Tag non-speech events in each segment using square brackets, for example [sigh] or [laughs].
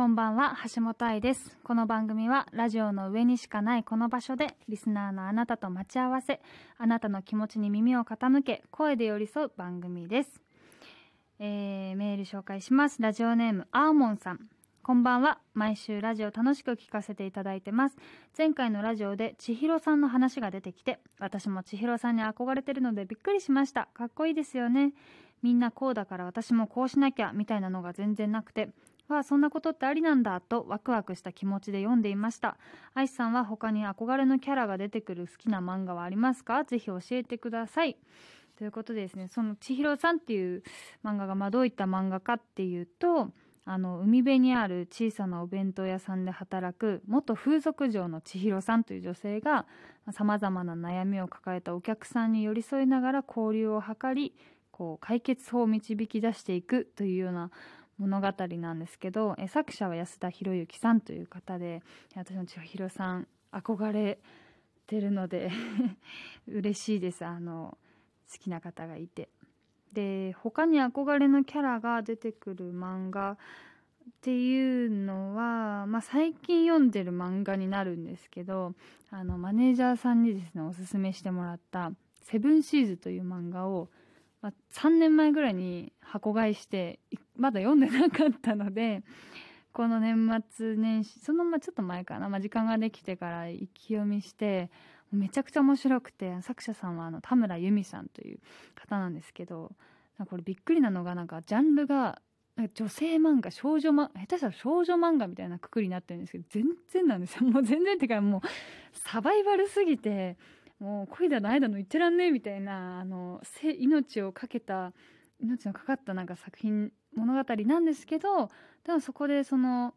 こんばんは、橋本愛です。この番組は、ラジオの上にしかないこの場所で、リスナーのあなたと待ち合わせ、あなたの気持ちに耳を傾け、声で寄り添う番組です。えー、メール紹介します。ラジオネーム、アーモンさん。こんばんは。毎週ラジオ楽しく聞かせていただいてます。前回のラジオで千尋さんの話が出てきて、私も千尋さんに憧れてるのでびっくりしました。かっこいいですよね。みんなこうだから私もこうしなきゃみたいなのが全然なくて、わあ、そんなことってありなんだとワクワクした気持ちで読んでいました。アイスさんは他に憧れのキャラが出てくる好きな漫画はありますか？ぜひ教えてください。ということでですね、その千尋さんっていう漫画がまあどういった漫画かっていうと、あの海辺にある小さなお弁当屋さんで働く元風俗嬢の千尋さんという女性がさまざまな悩みを抱えたお客さんに寄り添いながら交流を図りこう解決法を導き出していくというような物語なんですけどえ作者は安田博之さんという方で私も千尋さん憧れてるので [laughs] 嬉しいですあの好きな方がいて。で他に憧れのキャラが出てくる漫画っていうのは、まあ、最近読んでる漫画になるんですけどあのマネージャーさんにですねおすすめしてもらった「セブンシーズ」という漫画を、まあ、3年前ぐらいに箱買いしてまだ読んでなかったので [laughs] この年末年始そのままちょっと前かな、まあ、時間ができてから一気読みしてめちゃくちゃ面白くて作者さんはあの田村由美さんという方なんですけどこれびっくりなのがなんかジャンルが女性漫画少女漫下手したら少女漫画みたいなくくりになってるんですけど全然なんですよ。もう全然ってかもうサバイバルすぎてもう恋だの愛だの言ってらんねえみたいなあの命をかけた命のかかったなんか作品物語なんですけどでもそこでその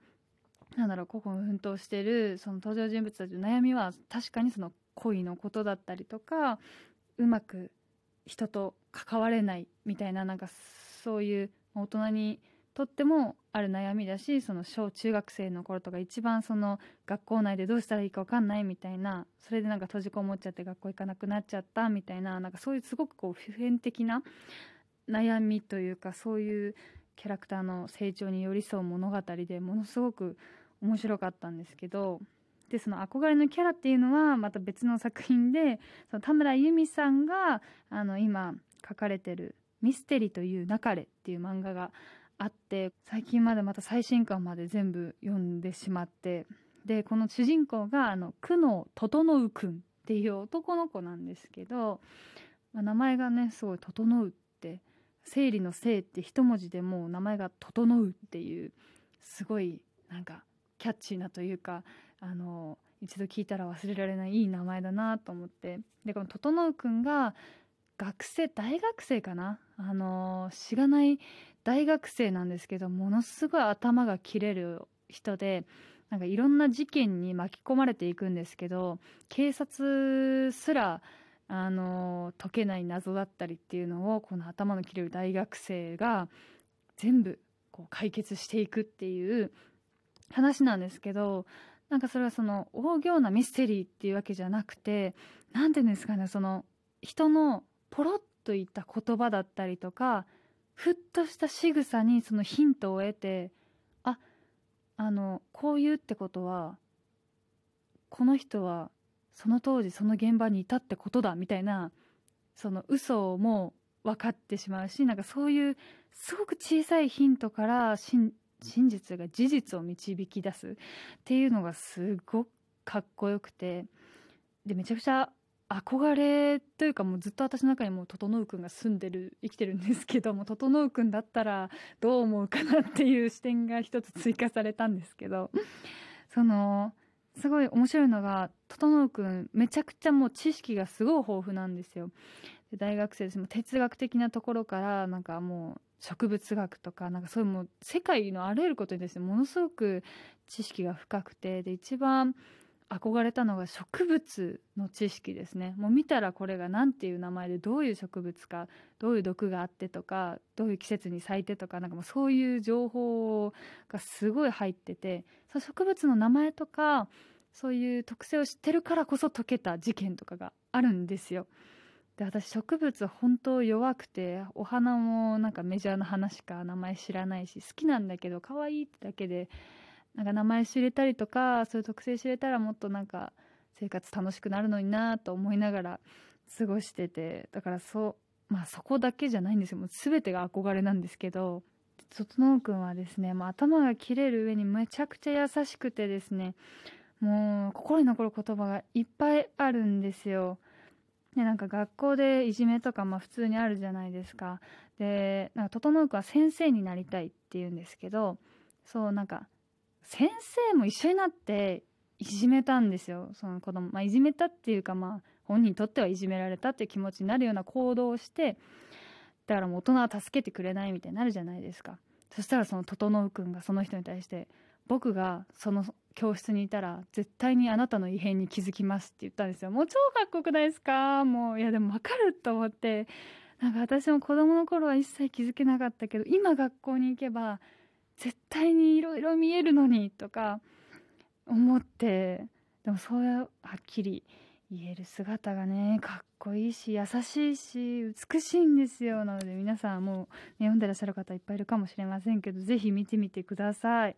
なんだろう個々奮闘してるその登場人物たちの悩みは確かにその恋のことだったりとかうまく人と関われないみたいななんかそういう大人にとってもある悩みだしその小中学生の頃とか一番その学校内でどうしたらいいか分かんないみたいなそれでなんか閉じこもっちゃって学校行かなくなっちゃったみたいななんかそういうすごくこう普遍的な悩みというかそういうキャラクターの成長に寄り添う物語でものすごく面白かったんですけどでその憧れのキャラっていうのはまた別の作品でその田村由美さんがあの今書かれてる「ミステリというなかれ」っていう漫画があって最近までまた最新刊まで全部読んでしまってでこの主人公があの久能整くんっていう男の子なんですけど、まあ、名前がねすごい「整う」って生理の「生」って一文字でもう名前が「整う」っていうすごいなんかキャッチーなというかあの一度聞いたら忘れられないいい名前だなと思って。でこの整くんが学生大学生かな？あのしがない大学生なんですけどものすごい頭が切れる人でなんかいろんな事件に巻き込まれていくんですけど警察すらあの解けない謎だったりっていうのをこの頭の切れる大学生が全部こう解決していくっていう話なんですけどなんかそれはその大行なミステリーっていうわけじゃなくて何て言うんですかねその人のポロッといった言葉だったりとかふっとした仕草にそのヒントを得てああのこう言うってことはこの人はその当時その現場にいたってことだみたいなその嘘も分かってしまうしなんかそういうすごく小さいヒントから真実が事実を導き出すっていうのがすごくかっこよくてでめちゃくちゃ憧れというかもうずっと私の中にも整くんが住んでる生きてるんですけども整くんだったらどう思うかなっていう視点が一つ追加されたんですけどそのすごい面白いのが整君めちゃくちゃもう知識がすごい豊富なんですよ。で大学生ですも哲学的なところからなんかもう植物学とかなんかそういうもう世界のあらゆることにですねものすごく知識が深くてで一番憧れたのが植物の知識ですねもう見たらこれが何ていう名前でどういう植物かどういう毒があってとかどういう季節に咲いてとかなんかもうそういう情報がすごい入っててその植物の名前とかそういう特性を知ってるからこそ解けた事件とかがあるんですよ。で私植物本当弱くてお花もなんかメジャーな花しか名前知らないし好きなんだけど可愛いってだけでなんか名前知れたりとかそういう特性知れたらもっとなんか生活楽しくなるのになと思いながら過ごしててだからそうまあそこだけじゃないんですよもう全てが憧れなんですけど整くんはですね、まあ、頭が切れる上にめちゃくちゃ優しくてですねもう心に残る言葉がいっぱいあるんですよ。でなんか学校でいじめとかまあ普通にあるじゃないですか。でなんか整君は先生になりたいって言うんですけどそうなんか先生も一緒になっていじめたんですよ。その子供、まあ、いじめたっていうかまあ本人にとってはいじめられたっていう気持ちになるような行動をしてだからもう大人は助けてくれないみたいになるじゃないですか。そしたらその整君がその人に対して僕がその教室にいたら絶対にあなたの異変に気づきますって言ったんですよ。もう超かっこよくないですか？もういやでも分かると思って。なんか私も子供の頃は一切気づけなかったけど今学校に行けば絶対にいろいろ見えるのにとか思ってでもそうはっきり言える姿がねかっこいいし優しいし美しいんですよなので皆さんもう、ね、読んでらっしゃる方いっぱいいるかもしれませんけど是非見てみてください。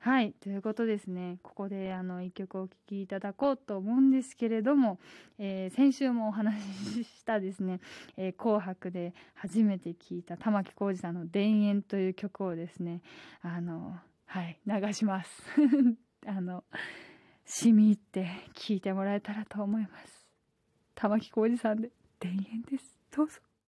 はいということですね。ここであの1曲お聴きいただこうと思うんですけれども、えー、先週もお話ししたですね「えー、紅白」で初めて聴いた玉置浩二さんの「田園」という曲をですねあのはい流します。[laughs] あのしみ入って聴いてもらえたらと思います。玉置浩二さんで「田園」です。どうぞ。